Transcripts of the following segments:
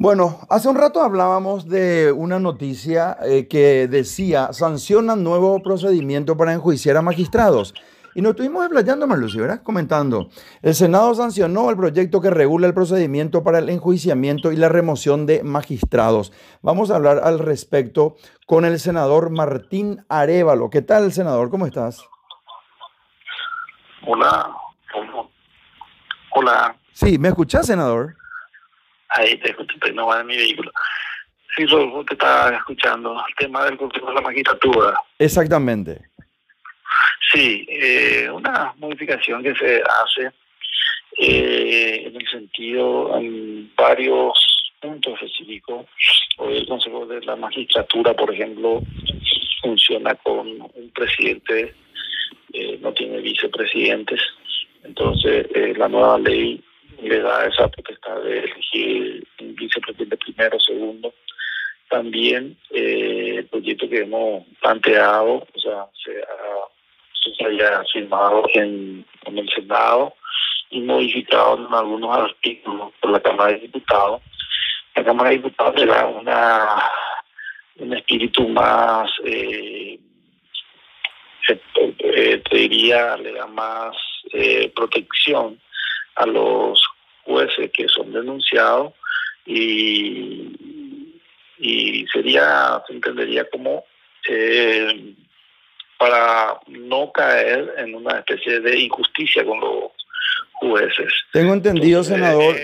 Bueno, hace un rato hablábamos de una noticia eh, que decía, sancionan nuevo procedimiento para enjuiciar a magistrados. Y nos estuvimos explayando, Marlucio, ¿verdad? Comentando. El Senado sancionó el proyecto que regula el procedimiento para el enjuiciamiento y la remoción de magistrados. Vamos a hablar al respecto con el senador Martín Arevalo. ¿Qué tal, senador? ¿Cómo estás? Hola. Hola. Sí, ¿me escuchás, senador? Ahí te escucho, no va en mi vehículo. Sí, Rodolfo, te estaba escuchando. El tema del Consejo de la Magistratura. Exactamente. Sí, eh, una modificación que se hace eh, en el sentido, en varios puntos específicos. Hoy el Consejo de la Magistratura, por ejemplo, funciona con un presidente, eh, no tiene vicepresidentes. Entonces, la nueva ley le da esa potestad de elegir vicepresidente primero, segundo. También eh, el proyecto que hemos planteado, o sea, se, ha, haya firmado en, el Senado y modificado en algunos artículos por la Cámara de Diputados. La Cámara de Diputados le da una, un espíritu más, eh, eh, te diría, le da más protección a los jueces que son denunciados y, y sería, se entendería como eh, para no caer en una especie de injusticia con los jueces. Tengo entendido, senador.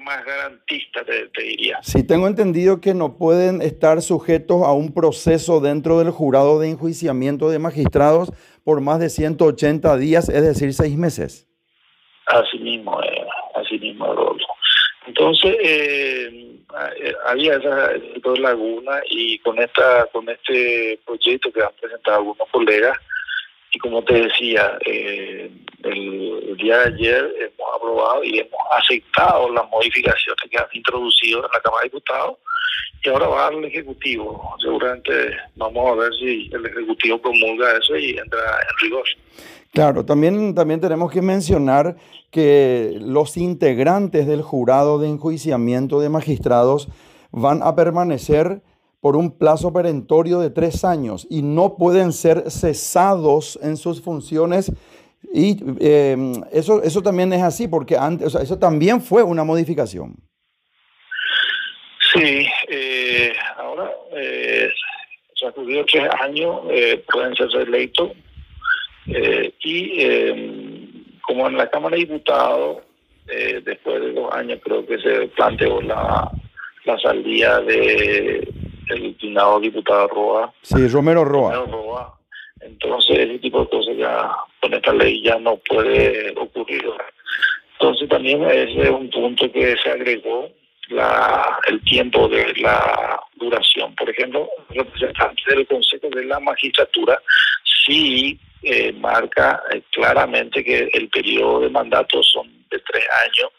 más garantista, te, te, diría. Sí, tengo entendido que no pueden estar sujetos a un proceso dentro del jurado de enjuiciamiento de magistrados por más de 180 días, es decir, seis meses. Así mismo, eh, así mismo. Entonces, eh, eh, había esa, dos lagunas y con esta con este proyecto que han presentado algunos colegas, y como te decía, eh, el, día de ayer hemos aprobado y hemos aceptado las modificaciones que han introducido en la Cámara de Diputados y ahora va al Ejecutivo. Seguramente vamos a ver si el Ejecutivo promulga eso y entra en rigor. Claro, también, también tenemos que mencionar que los integrantes del jurado de enjuiciamiento de magistrados van a permanecer por un plazo perentorio de tres años y no pueden ser cesados en sus funciones. Y eh, eso, eso también es así, porque antes, eso también fue una modificación. Sí, eh, ahora, eh, tres años, eh, pueden ser reelectos eh, y eh, como en la Cámara de Diputados, eh, después de dos años creo que se planteó la, la salida de el diputado Roa. Sí, Romero Roa. Romero Roa. Entonces, ese tipo de cosas ya con esta ley ya no puede ocurrir. Entonces, también ese es un punto que se agregó la, el tiempo de la duración. Por ejemplo, representante del Consejo de la Magistratura sí eh, marca eh, claramente que el periodo de mandato son de tres años,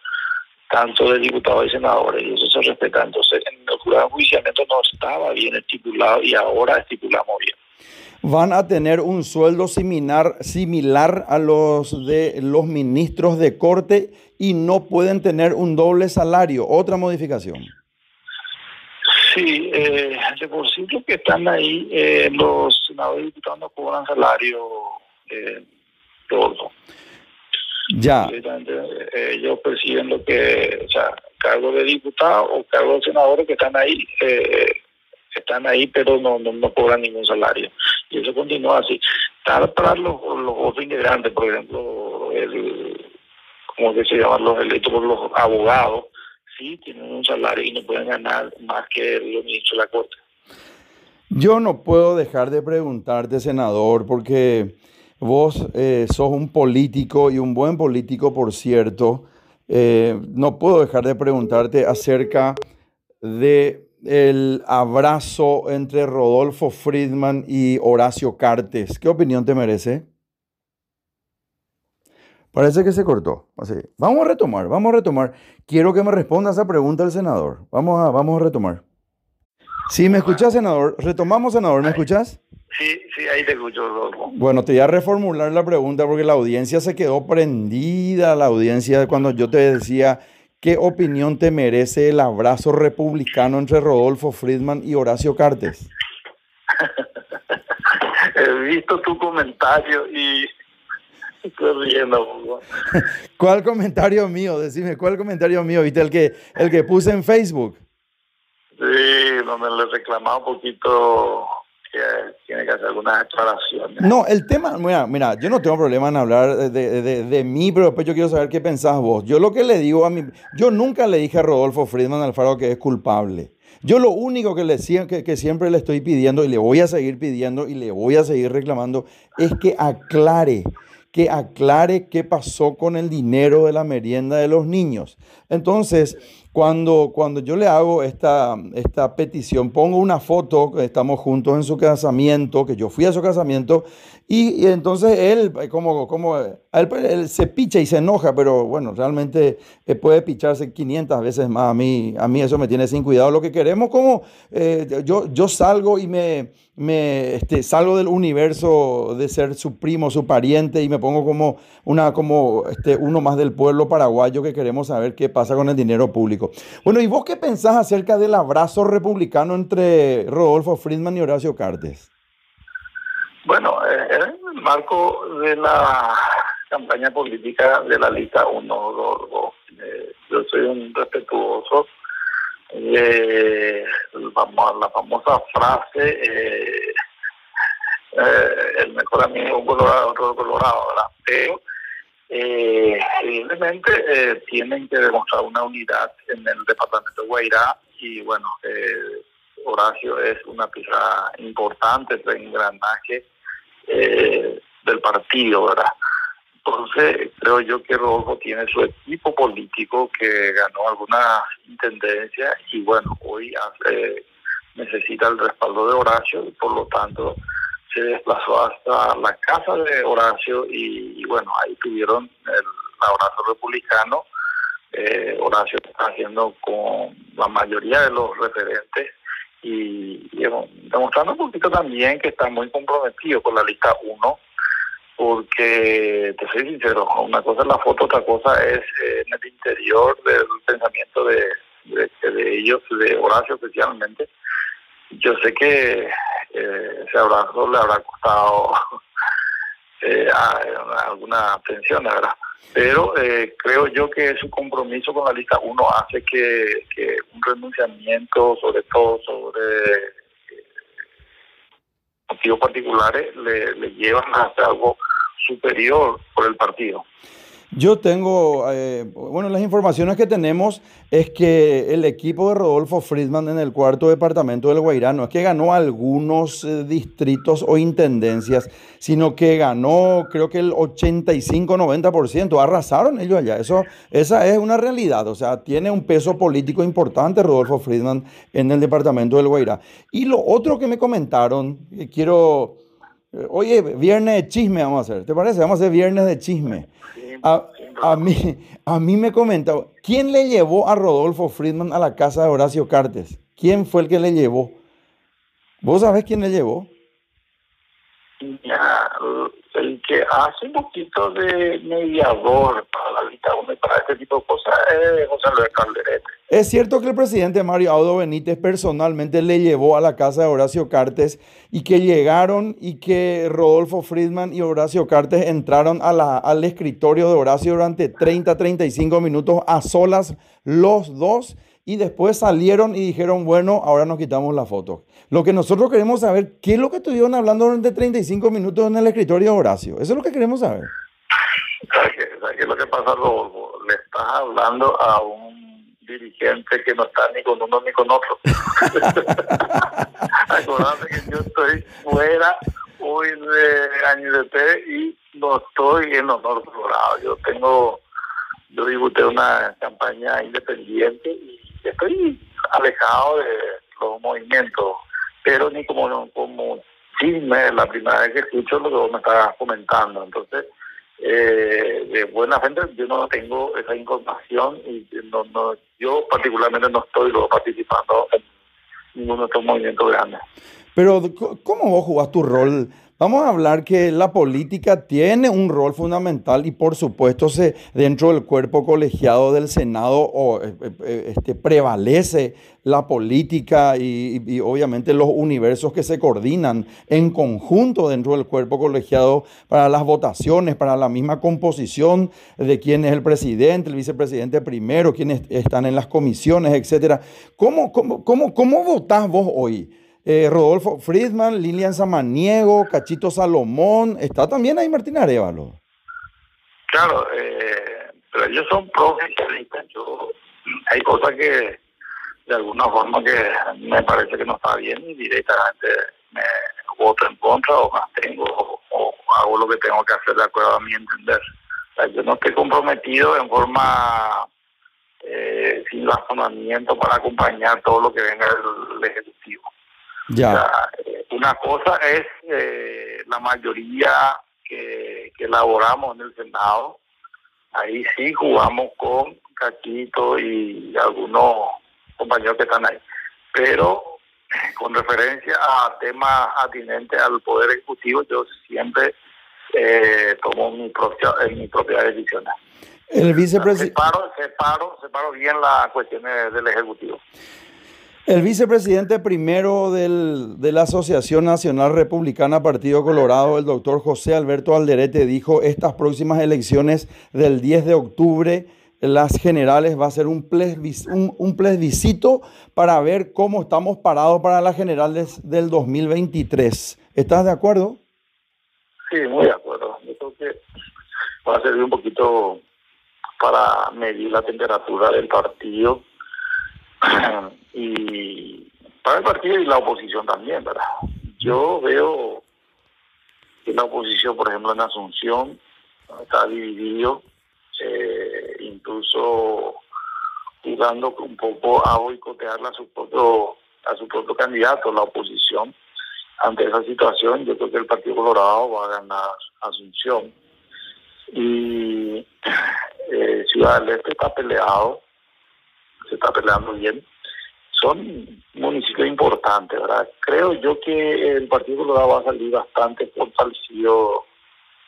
tanto de diputados y senadores, y eso se respeta. Entonces, en el jurado de enjuiciamiento no estaba bien estipulado y ahora estipulamos bien. Van a tener un sueldo similar, similar a los de los ministros de corte y no pueden tener un doble salario. Otra modificación. Sí, eh, de por sí los que están ahí, eh, los senadores y diputados no cobran salario eh, todo. Ya. Eh, ellos perciben lo que, o sea, cargo de diputado o cargo de senadores que están ahí, eh, están ahí, pero no, no, cobran ningún salario. Y eso continúa así. Tal para los, los otros integrantes, por ejemplo, el, como que se llaman los electos los abogados, sí tienen un salario y no pueden ganar más que los ministros de la Corte. Yo no puedo dejar de preguntarte, senador, porque vos eh, sos un político y un buen político, por cierto. Eh, no puedo dejar de preguntarte acerca de el abrazo entre Rodolfo Friedman y Horacio Cartes. ¿Qué opinión te merece? Parece que se cortó. Así. Vamos a retomar, vamos a retomar. Quiero que me responda esa pregunta el senador. Vamos a, vamos a retomar. Sí, ¿me escuchas, senador? Retomamos, senador, ¿me escuchas? Sí, sí, ahí te escucho, Bueno, te voy a reformular la pregunta porque la audiencia se quedó prendida, la audiencia cuando yo te decía ¿qué opinión te merece el abrazo republicano entre Rodolfo Friedman y Horacio Cartes? He visto tu comentario y estoy riendo. ¿Cuál comentario mío? Decime, ¿cuál comentario mío? ¿Viste el que, el que puse en Facebook? Sí, donde le reclamaba un poquito que tiene que hacer algunas aclaraciones. No, el tema, mira, mira, yo no tengo problema en hablar de, de, de, mí, pero después yo quiero saber qué pensás vos. Yo lo que le digo a mí, yo nunca le dije a Rodolfo Friedman Alfaro que es culpable. Yo lo único que, le, que, que siempre le estoy pidiendo y le voy a seguir pidiendo y le voy a seguir reclamando es que aclare que aclare qué pasó con el dinero de la merienda de los niños. Entonces, cuando, cuando yo le hago esta, esta petición, pongo una foto, estamos juntos en su casamiento, que yo fui a su casamiento, y, entonces él, como, como él, se picha y se enoja, pero bueno, realmente eh, puede picharse 500 veces más. A mí, a mí eso me tiene sin cuidado. Lo que queremos, como eh, yo, yo salgo y me, me este, salgo del universo de ser su primo, su pariente, y me pongo como, una, como este, uno más del pueblo paraguayo que queremos saber qué pasa con el dinero público. Bueno, ¿y vos qué pensás acerca del abrazo republicano entre Rodolfo Friedman y Horacio Cartes? Bueno, eh, en el marco de la campaña política de la lista 1, eh, yo soy un respetuoso de la famosa frase, eh, el mejor amigo colorado, otro colorado, ¿verdad? Pero evidentemente tienen que demostrar una unidad en el departamento de Guairá y bueno, Horacio es una pieza importante de engranaje eh, del partido, ¿verdad? Entonces, creo yo que Rodolfo tiene su equipo político que ganó algunas intendencias y bueno, hoy necesita el respaldo de Horacio y por lo tanto se desplazó hasta la casa de Horacio y, bueno, ahí tuvieron el abrazo republicano. Eh, Horacio está haciendo con la mayoría de los referentes y, demostrando un poquito también que está muy comprometido con la lista 1, porque te soy sincero, una cosa es la foto, otra cosa es eh, en el interior del pensamiento de, de, ellos, de Horacio especialmente. Yo sé que eh, ese abrazo le habrá costado eh, alguna tensión, ¿verdad? Pero eh, creo yo que su compromiso con la lista 1 hace que, un renunciamiento, sobre todo sobre eh, motivos particulares, le, le llevan a algo superior por el partido. Yo tengo, eh, bueno, las informaciones que tenemos es que el equipo de Rodolfo Friedman en el cuarto departamento del Guairá no es que ganó algunos eh, distritos o intendencias, sino que ganó creo que el 85-90%. Arrasaron ellos allá. Eso, esa es una realidad. O sea, tiene un peso político importante Rodolfo Friedman en el departamento del Guairá. Y lo otro que me comentaron, que quiero... Eh, oye, viernes de chisme vamos a hacer. ¿Te parece? Vamos a hacer viernes de chisme. A, mí, a mí me comenta, ¿quién le llevó a Rodolfo Friedman a la casa de Horacio Cartes? ¿Quién fue el que le llevó? ¿Vos sabés quién le llevó? Ya, el que hace un poquito de mediador para la lista para este tipo de cosas es José Luis Calderete. Es cierto que el presidente Mario Audo Benítez personalmente le llevó a la casa de Horacio Cartes y que llegaron y que Rodolfo Friedman y Horacio Cartes entraron a la, al escritorio de Horacio durante 30, 35 minutos a solas los dos y después salieron y dijeron, bueno, ahora nos quitamos la foto. Lo que nosotros queremos saber, ¿qué es lo que estuvieron hablando durante 35 minutos en el escritorio de Horacio? Eso es lo que queremos saber. ¿Sabes qué, es lo que pasa, Rodolfo? Le estás hablando a un dirigente que no está ni con uno ni con otro. Acordate que yo estoy fuera hoy de de y no estoy en honor dorado. Yo tengo, yo dibuté una campaña independiente y estoy alejado de los movimientos, pero ni como, como chisme, la primera vez que escucho lo que vos me estás comentando. Entonces, eh, de buena gente, yo no tengo esa información y no, no, yo particularmente no estoy participando en ninguno de estos movimientos grandes. Pero ¿cómo vos jugás tu rol? Vamos a hablar que la política tiene un rol fundamental y por supuesto se, dentro del cuerpo colegiado del Senado eh, eh, eh, este, prevalece la política y, obviamente los universos que se coordinan en conjunto dentro del cuerpo colegiado para las votaciones, para la misma composición de quién es el presidente, el vicepresidente primero, quiénes están en las comisiones, etc. ¿Cómo, cómo, cómo, cómo votás vos hoy? Eh, Rodolfo Friedman, Lilian Samaniego, Cachito Salomón, está también ahí Martín Arevalo. Claro, eh, pero ellos son profesionalistas. Yo, hay cosas que de alguna forma que me parece que no está bien y directamente me voto en contra o más tengo o, hago lo que tengo que hacer de acuerdo a mi entender. yo no estoy comprometido en forma eh, sin razonamiento para acompañar todo lo que venga del Ejecutivo. Ya. Eh, una cosa es eh, la mayoría que, elaboramos en el Senado. Ahí sí jugamos con Caquito y algunos compañeros que están ahí. Pero con referencia a temas atinentes al Poder Ejecutivo, yo siempre eh, tomo mi propia, mi propia decisión. El vicepresidente. Separo, separo, separo bien las cuestiones del Ejecutivo. El vicepresidente primero de la Asociación Nacional Republicana Partido Colorado, el doctor José Alberto Alderete, dijo, estas próximas elecciones del 10 de octubre, las generales, va a ser un, plebiscito para ver cómo estamos parados para las generales del 2023. ¿Estás de acuerdo? Sí, muy de acuerdo. Yo creo que va a servir un poquito para medir la temperatura del partido y para el partido y la oposición también, ¿verdad? Yo veo que la oposición, por ejemplo, en Asunción, está dividido, eh, incluso jugando un poco a boicotear a su propio a su propio candidato, la oposición. Ante esa situación, yo creo que el Partido Colorado va a ganar Asunción. Y eh, Ciudad del Este está peleado se está peleando bien. Son municipios importantes, ¿verdad? Creo yo que el Partido Colorado va a salir bastante fortalecido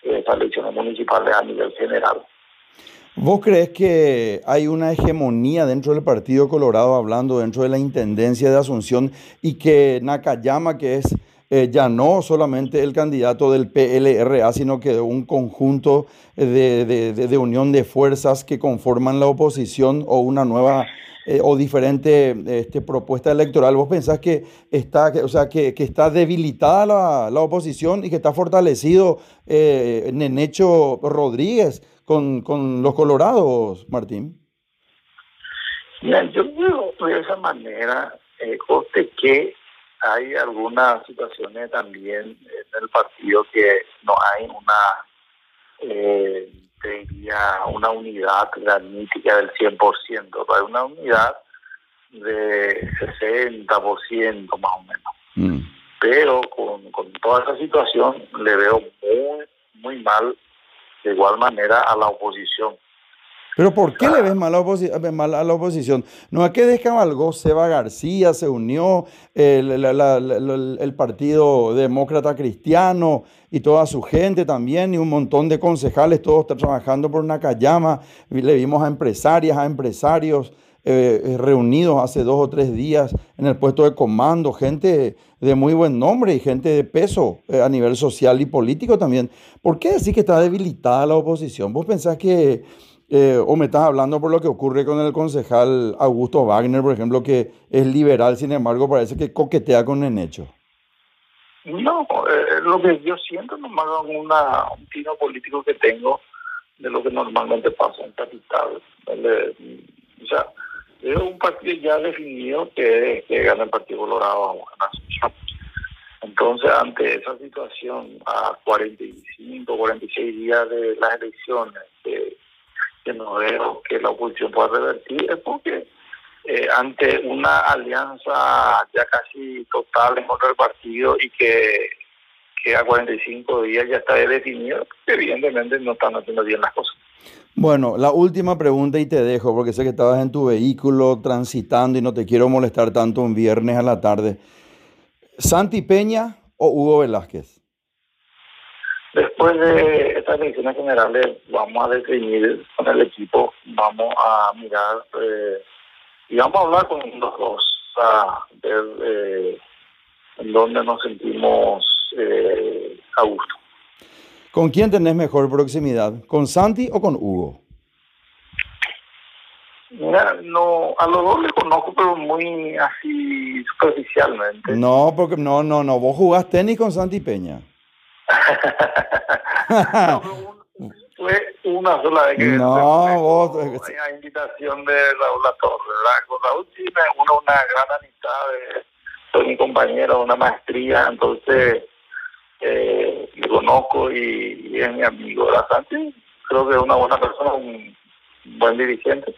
en estas elecciones municipales a nivel general. ¿Vos crees que hay una hegemonía dentro del Partido Colorado, hablando dentro de la Intendencia de Asunción, y que Nakayama, que es eh, ya no solamente el candidato del PLRA, sino que un conjunto de, de, unión de fuerzas que conforman la oposición o una nueva eh, o diferente este, propuesta electoral, ¿vos pensás que está, o sea, que, está debilitada la, la, oposición y que está fortalecido eh, Nenecho Rodríguez con, con los colorados, Martín? Yo de esa manera, eh, que hay algunas situaciones también en el partido que no hay una eh, diría, una unidad granítica del 100%, hay una unidad de 60% más o menos. Mm. Pero con, con toda esa situación le veo muy, muy mal, de igual manera, a la oposición. Pero ¿por qué le ves mal a, la oposición? No es que descabalgó Seba García, se unió el, el, Partido Demócrata Cristiano y toda su gente también, y un montón de concejales, todos trabajando por Nakayama. Le vimos a empresarias, a empresarios eh, eh, reunidos hace dos o tres días en el puesto de comando, gente de muy buen nombre y gente de peso eh, a nivel social y político también. ¿Por qué decir que está debilitada la oposición? ¿Vos pensás que eh, o me estás hablando por lo que ocurre con el concejal Augusto Wagner, por ejemplo, que es liberal, sin embargo, parece que coquetea con el hecho. No, eh, lo que yo siento nomás es una, un tino político que tengo de lo que normalmente pasa en capital. o sea, es un partido ya definido que, gana el Partido Colorado Entonces, ante esa situación, a 45, 46 días de las elecciones, que no veo que la oposición pueda revertir es porque eh, ante una alianza ya casi total en contra del partido y que, que a 45 días ya está definido, evidentemente no están haciendo bien las cosas. Bueno, la última pregunta y te dejo, porque sé que estabas en tu vehículo transitando y no te quiero molestar tanto un viernes a la tarde. ¿Santi Peña o Hugo Velázquez? Después de estas elecciones generales vamos a definir con el equipo, vamos a mirar eh, y vamos a hablar con los dos, a ver eh, en dónde nos sentimos eh, a gusto. ¿Con quién tenés mejor proximidad? ¿Con Santi o con Hugo? Mira, no, a los dos les conozco, pero muy así superficialmente. No, porque no, no, no. Vos jugás tenis con Santi Peña. No, fue una sola vez que no, vos, a invitación de Raúl Latorre, ¿verdad? Con Raúl sí me uno una gran amistad, de, soy mi compañero una maestría, entonces eh, le conozco y, y, es mi amigo. La Santi creo que es una buena persona, un buen dirigente.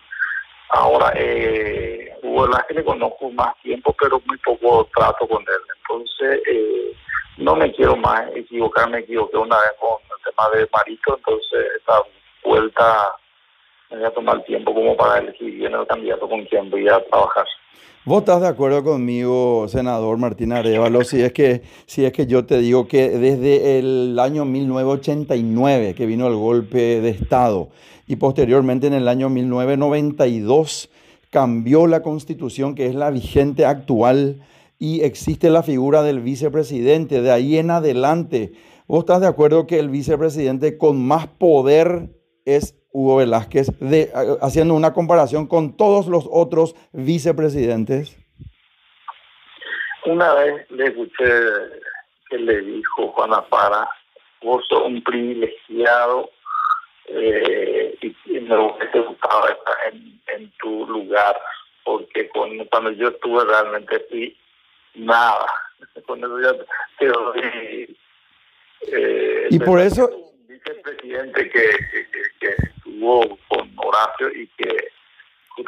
Ahora, eh, Hugo Velázquez le conozco más tiempo, pero muy poco trato con él. Entonces, eh, no me quiero más equivocar, me equivoqué una vez con el tema de Marito, entonces esta vuelta me voy a tomar tiempo como para elegir bien el candidato con quien voy a trabajar. ¿Vos estás de acuerdo conmigo, senador Martín Arevalo, si es que, si es que yo te digo que desde el año 1989 que vino el golpe de Estado y posteriormente en el año 1992 cambió la constitución que es la vigente actual y existe la figura del vicepresidente. De ahí en adelante, ¿vos estás de acuerdo que el vicepresidente con más poder es Hugo Velázquez, de, haciendo una comparación con todos los otros vicepresidentes? Una vez le escuché que le dijo Juana Para, vos sos un privilegiado eh, y, me gustado estar en, en tu lugar, porque cuando, cuando yo estuve realmente fui nada. Con eso ya eh, y por eso... Vicepresidente que, que, que, estuvo con Horacio y que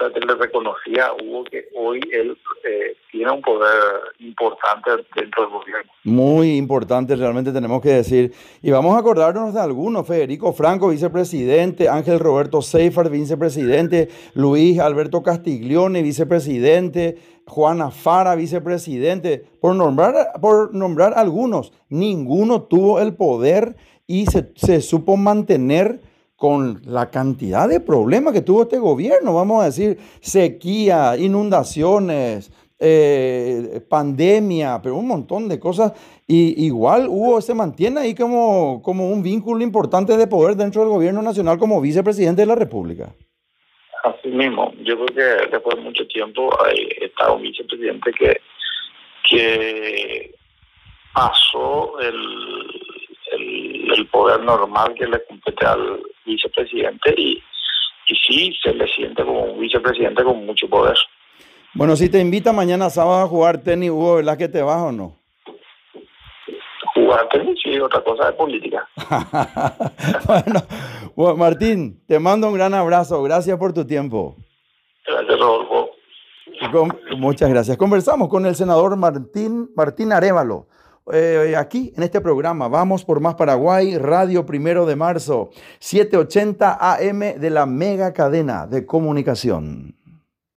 le reconocía Hugo que hoy él eh, tiene un poder importante dentro del gobierno. Muy importante, realmente tenemos que decir. Y vamos a acordarnos de algunos: Federico Franco, vicepresidente, Ángel Roberto Seifert, vicepresidente, Luis Alberto Castiglione, vicepresidente, Juana Fara, vicepresidente, por nombrar, por nombrar algunos. Ninguno tuvo el poder y se, se supo mantener con la cantidad de problemas que tuvo este gobierno, vamos a decir, sequía, inundaciones, eh, pandemia, pero un montón de cosas. Y igual Hugo se mantiene ahí como, como un vínculo importante de poder dentro del gobierno nacional como vicepresidente de la República. Así mismo, yo creo que después de mucho tiempo hay, está un vicepresidente que, que pasó el, el, poder normal que le compete al vicepresidente y, y sí se le siente como un vicepresidente con mucho poder. Bueno, si te invita mañana sábado a jugar tenis, Hugo, ¿verdad que te vas o no? Jugar tenis, sí, otra cosa de política. bueno, Martín, te mando un gran abrazo. Gracias por tu tiempo. Gracias, Rodolfo. muchas gracias. Conversamos con el senador Martín, Martín Arevalo. Eh, aquí en este programa. Vamos por Más Paraguay, Radio Primero de Marzo, 780 AM de la mega cadena de comunicación.